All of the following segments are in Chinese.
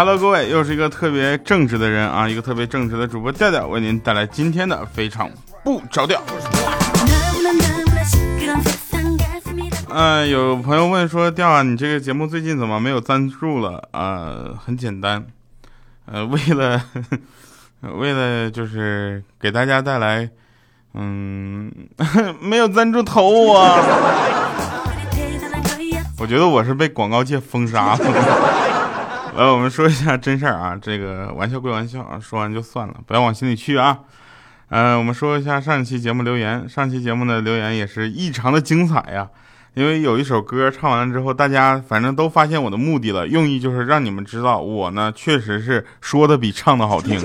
Hello，各位，又是一个特别正直的人啊，一个特别正直的主播调调，为您带来今天的非常不着调。嗯，有朋友问说，调啊，你这个节目最近怎么没有赞助了？呃，很简单，呃，为了 为了就是给大家带来，嗯，没有赞助投我。我觉得我是被广告界封杀了。来，我们说一下真事儿啊，这个玩笑归玩笑啊，说完就算了，不要往心里去啊。呃，我们说一下上一期节目留言，上期节目的留言也是异常的精彩呀。因为有一首歌唱完了之后，大家反正都发现我的目的了，用意就是让你们知道我呢确实是说的比唱的好听。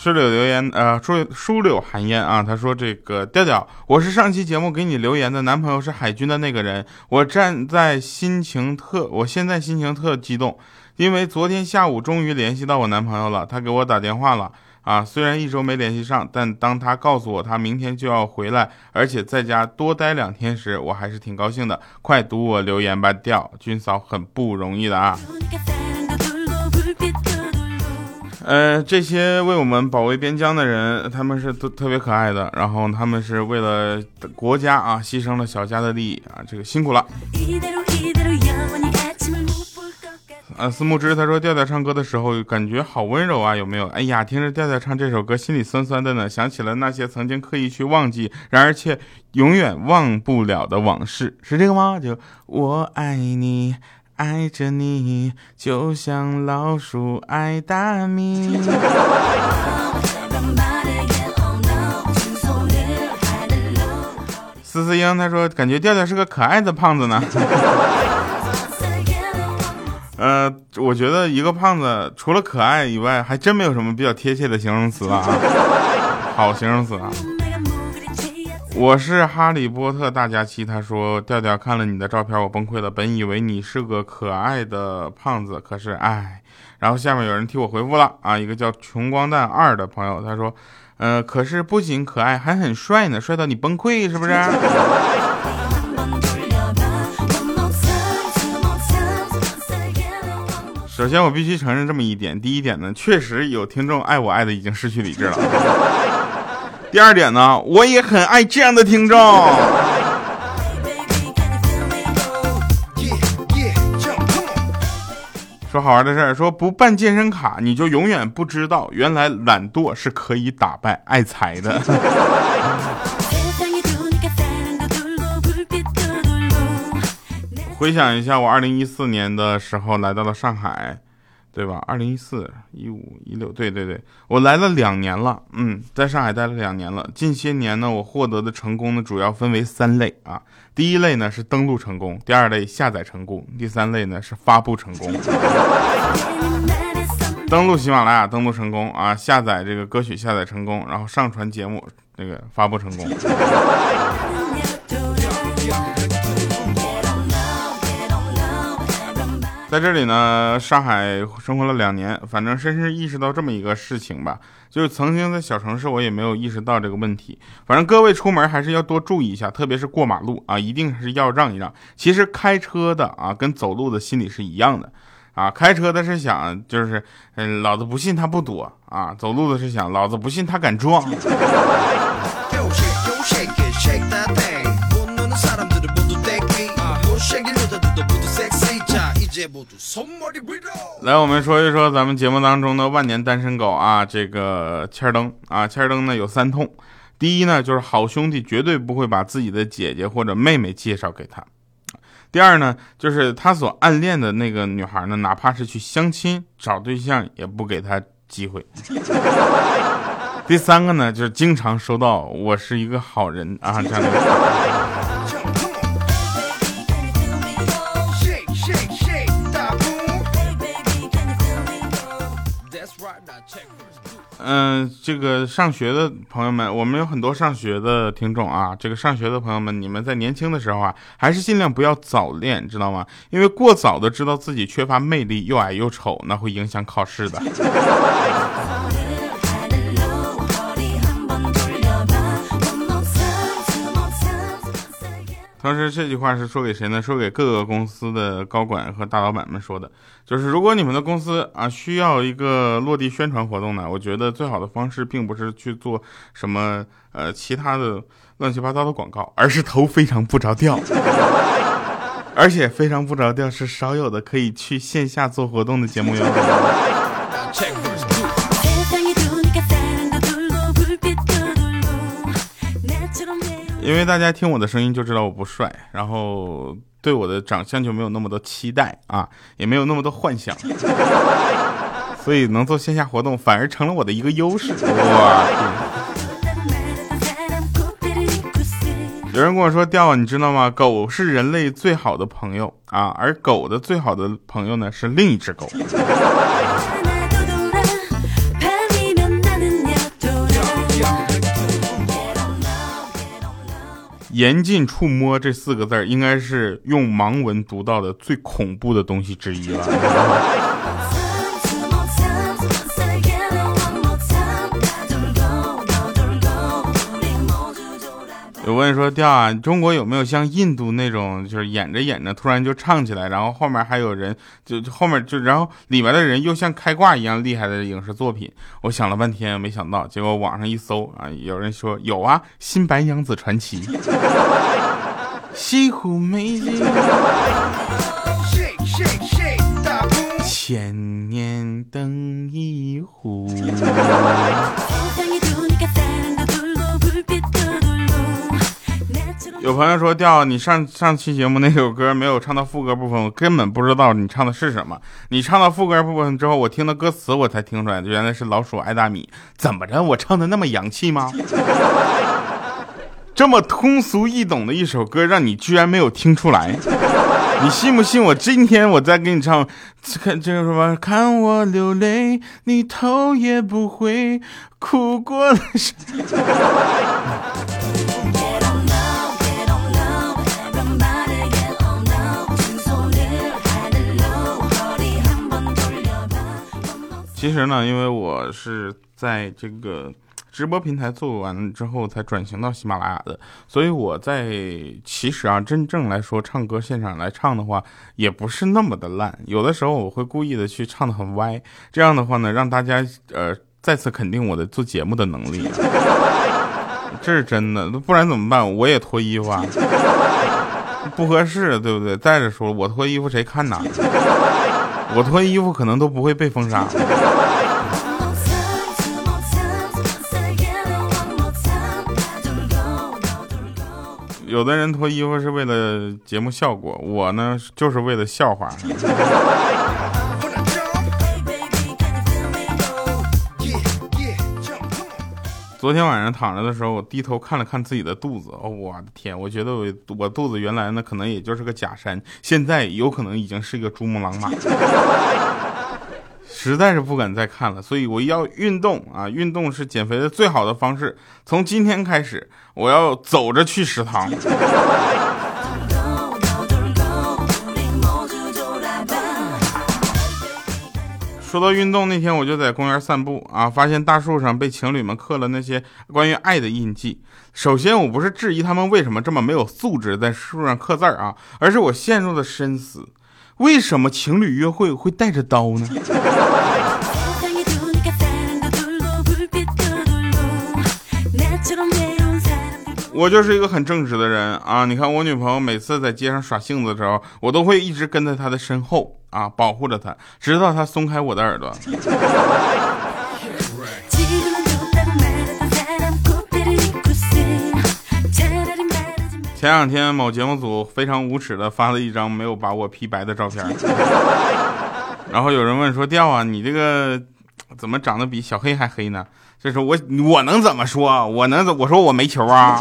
书柳留言，呃，书书柳寒烟啊，他说这个调调，我是上期节目给你留言的男朋友是海军的那个人，我站在心情特，我现在心情特激动，因为昨天下午终于联系到我男朋友了，他给我打电话了。啊，虽然一周没联系上，但当他告诉我他明天就要回来，而且在家多待两天时，我还是挺高兴的。快读我留言吧，调军嫂很不容易的啊。呃，这些为我们保卫边疆的人，他们是特特别可爱的，然后他们是为了国家啊，牺牲了小家的利益啊，这个辛苦了。呃，思慕之他说调调唱歌的时候感觉好温柔啊，有没有？哎呀，听着调调唱这首歌，心里酸酸的呢，想起了那些曾经刻意去忘记，然而却永远忘不了的往事，是这个吗？就我爱你，爱着你，就像老鼠爱大米。思思英他说感觉调调是个可爱的胖子呢。呃，我觉得一个胖子除了可爱以外，还真没有什么比较贴切的形容词啊。好形容词啊！我是哈利波特大假期，他说调调看了你的照片，我崩溃了。本以为你是个可爱的胖子，可是唉。然后下面有人替我回复了啊，一个叫穷光蛋二的朋友，他说，呃，可是不仅可爱，还很帅呢，帅到你崩溃，是不是？首先，我必须承认这么一点。第一点呢，确实有听众爱我爱的已经失去理智了。第二点呢，我也很爱这样的听众。说好玩的事儿，说不办健身卡，你就永远不知道，原来懒惰是可以打败爱财的。回想一下，我二零一四年的时候来到了上海，对吧？二零一四、一五、一六，对对对，我来了两年了，嗯，在上海待了两年了。近些年呢，我获得的成功呢，主要分为三类啊。第一类呢是登录成功，第二类下载成功，第三类呢是发布成功。登录喜马拉雅登录成功啊，下载这个歌曲下载成功，然后上传节目那个发布成功。在这里呢，上海生活了两年，反正深深意识到这么一个事情吧，就是曾经在小城市，我也没有意识到这个问题。反正各位出门还是要多注意一下，特别是过马路啊，一定是要让一让。其实开车的啊，跟走路的心理是一样的啊，开车的是想就是，嗯，老子不信他不躲啊，走路的是想老子不信他敢撞。来，我们说一说咱们节目当中的万年单身狗啊，这个千登啊，千登呢有三痛。第一呢，就是好兄弟绝对不会把自己的姐姐或者妹妹介绍给他；第二呢，就是他所暗恋的那个女孩呢，哪怕是去相亲找对象，也不给他机会；第三个呢，就是经常收到“我是一个好人”啊这样的。嗯，这个上学的朋友们，我们有很多上学的听众啊。这个上学的朋友们，你们在年轻的时候啊，还是尽量不要早恋，知道吗？因为过早的知道自己缺乏魅力，又矮又丑，那会影响考试的。当时这句话是说给谁呢？说给各个公司的高管和大老板们说的，就是如果你们的公司啊需要一个落地宣传活动呢，我觉得最好的方式并不是去做什么呃其他的乱七八糟的广告，而是投非常不着调，而且非常不着调是少有的可以去线下做活动的节目哟。因为大家听我的声音就知道我不帅，然后对我的长相就没有那么多期待啊，也没有那么多幻想，所以能做线下活动反而成了我的一个优势。哇！有人跟我说掉，你知道吗？狗是人类最好的朋友啊，而狗的最好的朋友呢是另一只狗。严禁触摸这四个字应该是用盲文读到的最恐怖的东西之一了。问说调啊，中国有没有像印度那种，就是演着演着突然就唱起来，然后后面还有人，就后面就然后里面的人又像开挂一样厉害的影视作品？我想了半天没想到，结果网上一搜啊，有人说有啊，《新白娘子传奇》。西湖美景，千年等一壶。有朋友说调你上上期节目那首歌没有唱到副歌部分，我根本不知道你唱的是什么。你唱到副歌部分之后，我听到歌词我才听出来，原来是老鼠爱大米。怎么着？我唱的那么洋气吗？这么通俗易懂的一首歌，让你居然没有听出来？你信不信我今天我再给你唱？看这个什么？看我流泪，你头也不回，哭过了。其实呢，因为我是在这个直播平台做完之后才转型到喜马拉雅的，所以我在其实啊，真正来说唱歌现场来唱的话，也不是那么的烂。有的时候我会故意的去唱的很歪，这样的话呢，让大家呃再次肯定我的做节目的能力。这是真的，不然怎么办？我也脱衣服啊，不合适，对不对？再者说，我脱衣服谁看呢？我脱衣服可能都不会被封杀。有的人脱衣服是为了节目效果，我呢就是为了笑话。昨天晚上躺着的时候，我低头看了看自己的肚子，哦，我的天！我觉得我我肚子原来呢可能也就是个假山，现在有可能已经是一个珠穆朗玛，实在是不敢再看了。所以我要运动啊，运动是减肥的最好的方式。从今天开始，我要走着去食堂。说到运动，那天我就在公园散步啊，发现大树上被情侣们刻了那些关于爱的印记。首先，我不是质疑他们为什么这么没有素质在树上刻字啊，而是我陷入了深思：为什么情侣约会会带着刀呢？我就是一个很正直的人啊！你看，我女朋友每次在街上耍性子的时候，我都会一直跟在她的身后啊，保护着他，直到他松开我的耳朵。前两天某节目组非常无耻的发了一张没有把我 P 白的照片，然后有人问说：“调啊，你这个怎么长得比小黑还黑呢？”这时候我我能怎么说？我能怎我说我没球啊？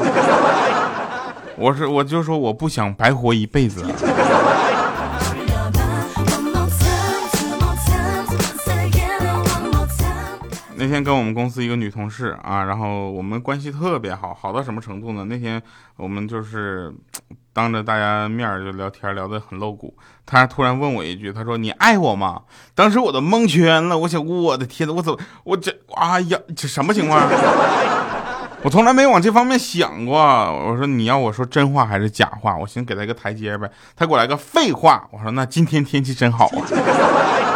我是我就说我不想白活一辈子。那天跟我们公司一个女同事啊，然后我们关系特别好，好到什么程度呢？那天我们就是 当着大家面就聊天，聊得很露骨。她突然问我一句，她说：“你爱我吗？”当时我都蒙圈了，我想我的天呐，我怎么我这哎呀这什么情况？我从来没往这方面想过。我说你要我说真话还是假话？我寻思给他一个台阶呗。他给我来个废话。我说那今天天气真好啊。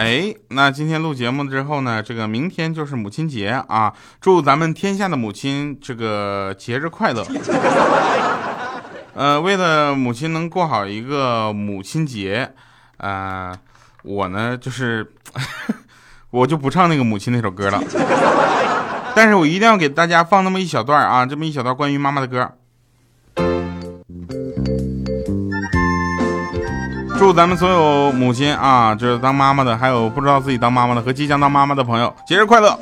哎，那今天录节目之后呢，这个明天就是母亲节啊，祝咱们天下的母亲这个节日快乐。呃，为了母亲能过好一个母亲节，呃，我呢就是 我就不唱那个母亲那首歌了，但是我一定要给大家放那么一小段啊，这么一小段关于妈妈的歌。祝咱们所有母亲啊，就是当妈妈的，还有不知道自己当妈妈的和即将当妈妈的朋友，节日快乐！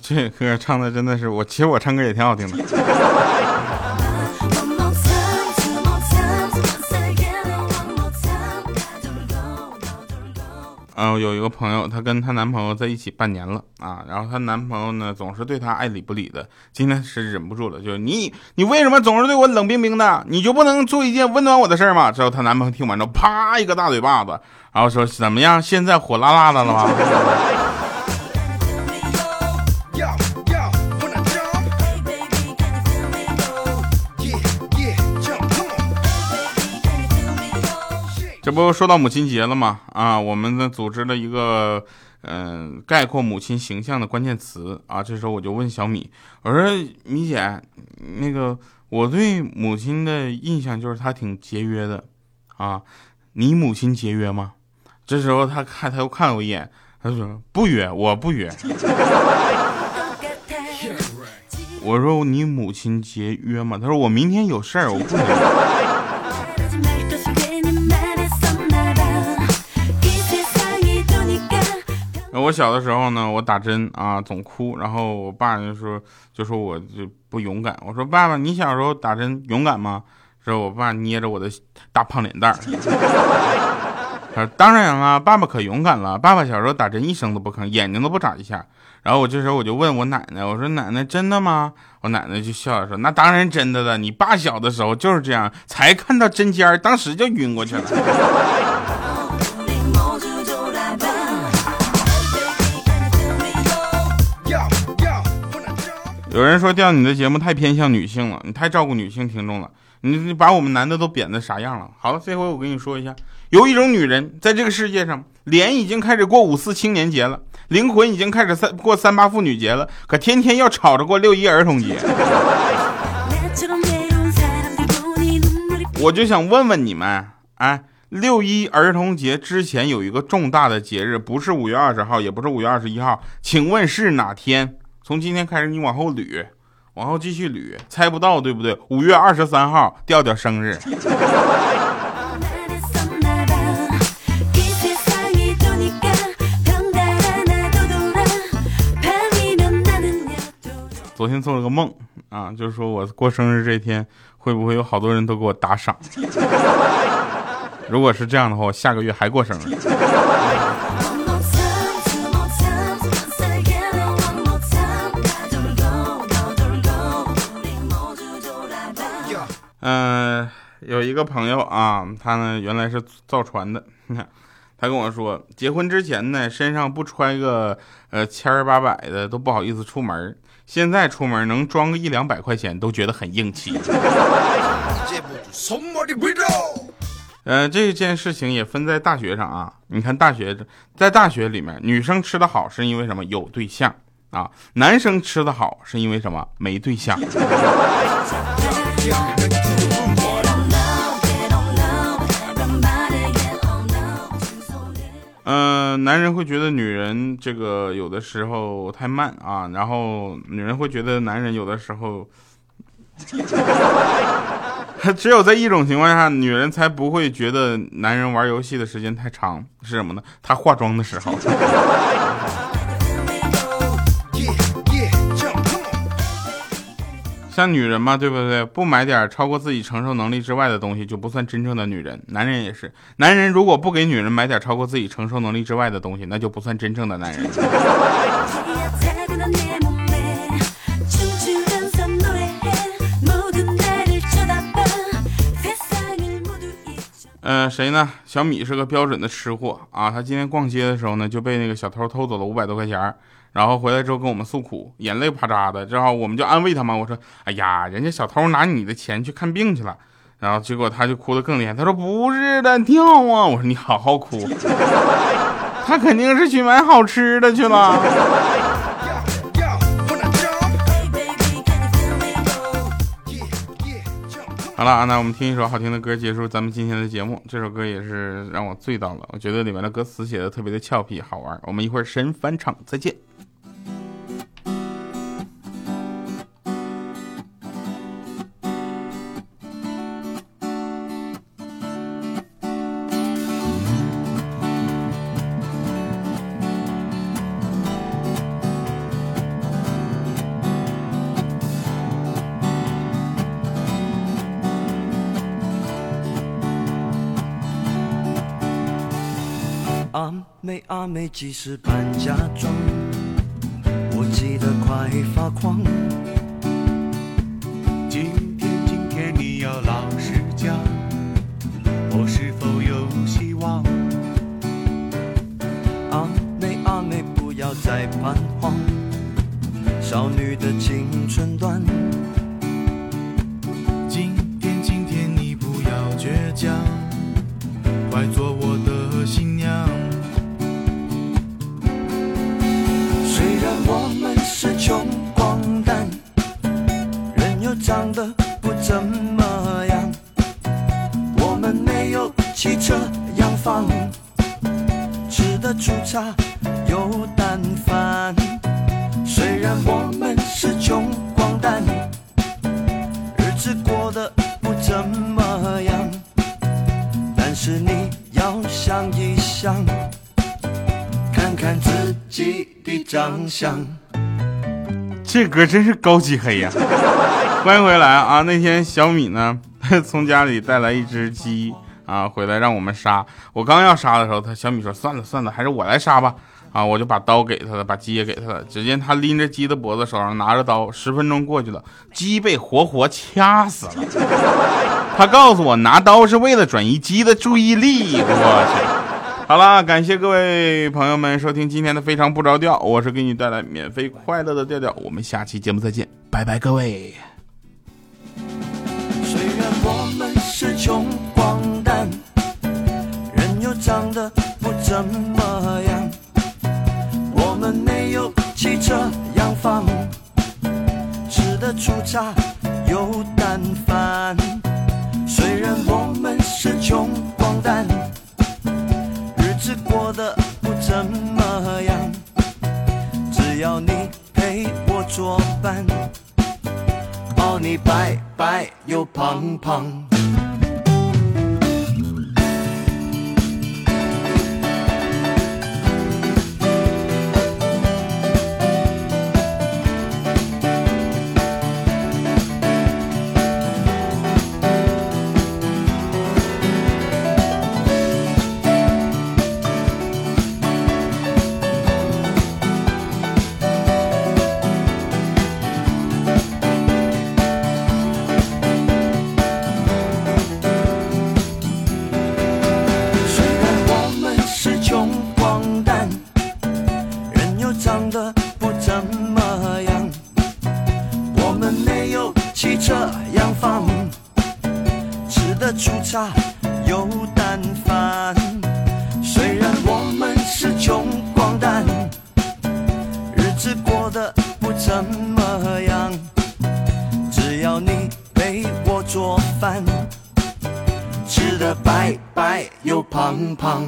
这歌唱的真的是我，其实我唱歌也挺好听的。嗯，有一个朋友，她跟她男朋友在一起半年了啊，然后她男朋友呢总是对她爱理不理的。今天是忍不住了，就是你，你为什么总是对我冷冰冰的？你就不能做一件温暖我的事吗？之后她男朋友听完之后，啪一个大嘴巴子，然后说怎么样？现在火辣辣的了吗？不说到母亲节了吗？啊，我们呢组织了一个，嗯，概括母亲形象的关键词啊。这时候我就问小米，我说米姐，那个我对母亲的印象就是她挺节约的，啊，你母亲节约吗？这时候她看，她又看了我一眼，她说不约，我不约。我说你母亲节约吗？她说我明天有事儿，我不能。我小的时候呢，我打针啊总哭，然后我爸就说就说我就不勇敢。我说爸爸，你小时候打针勇敢吗？之后我爸捏着我的大胖脸蛋儿，他说当然啊，爸爸可勇敢了。爸爸小时候打针一声都不吭，眼睛都不眨一下。然后我这时候我就问我奶奶，我说奶奶真的吗？我奶奶就笑着说那当然真的了，你爸小的时候就是这样，才看到针尖儿，当时就晕过去了。有人说调你的节目太偏向女性了，你太照顾女性听众了，你你把我们男的都贬的啥样了？好了，这回我跟你说一下，有一种女人在这个世界上，脸已经开始过五四青年节了，灵魂已经开始三过三八妇女节了，可天天要吵着过六一儿童节。我就想问问你们，哎，六一儿童节之前有一个重大的节日，不是五月二十号，也不是五月二十一号，请问是哪天？从今天开始，你往后捋，往后继续捋，猜不到对不对？五月二十三号，调调生日。昨天做了个梦啊，就是说我过生日这天，会不会有好多人都给我打赏？如果是这样的话，我下个月还过生日。嗯，有一个朋友啊，他呢原来是造船的，他跟我说，结婚之前呢身上不揣个呃千儿八百的都不好意思出门，现在出门能装个一两百块钱都觉得很硬气。呃，这件事情也分在大学上啊，你看大学在大学里面，女生吃的好是因为什么？有对象啊，男生吃的好是因为什么？没对象。嗯，男人会觉得女人这个有的时候太慢啊，然后女人会觉得男人有的时候，只有在一种情况下，女人才不会觉得男人玩游戏的时间太长，是什么呢？她化妆的时候。像女人嘛，对不对？不买点超过自己承受能力之外的东西，就不算真正的女人。男人也是，男人如果不给女人买点超过自己承受能力之外的东西，那就不算真正的男人。呃，谁呢？小米是个标准的吃货啊！他今天逛街的时候呢，就被那个小偷偷走了五百多块钱然后回来之后跟我们诉苦，眼泪啪嚓的。正好我们就安慰他嘛，我说：“哎呀，人家小偷拿你的钱去看病去了。”然后结果他就哭得更厉害，他说：“不是的，跳啊！”我说：“你好好哭，他肯定是去买好吃的去了。”好了，那我们听一首好听的歌，结束咱们今天的节目。这首歌也是让我醉到了，我觉得里面的歌词写的特别的俏皮好玩。我们一会儿神返场，再见。阿妹阿妹，几时搬家装？我急得快发狂。今天，今天你要老实讲，我是否有希望？阿妹阿妹，不要再彷徨，少女的情要想一想，看看自己的长相。这歌真是高级黑呀！欢迎回来啊！那天小米呢，从家里带来一只鸡啊，回来让我们杀。我刚要杀的时候，他小米说：“算了算了，还是我来杀吧。”啊，我就把刀给他了，把鸡也给他了。只见他拎着鸡的脖子，手上拿着刀。十分钟过去了，鸡被活活掐死了。他告诉我，拿刀是为了转移鸡的注意力。我去。好了，感谢各位朋友们收听今天的非常不着调，我是给你带来免费快乐的调调，我们下期节目再见，拜拜各位。虽然我们是穷光蛋，人又长得不怎么样，吃的粗茶有淡饭。虽然我们是穷光蛋。日子过得不怎么样，只要你陪我作伴，包你白白又胖胖。粗茶又淡饭，虽然我们是穷光蛋，日子过得不怎么样。只要你陪我做饭，吃的白白又胖胖。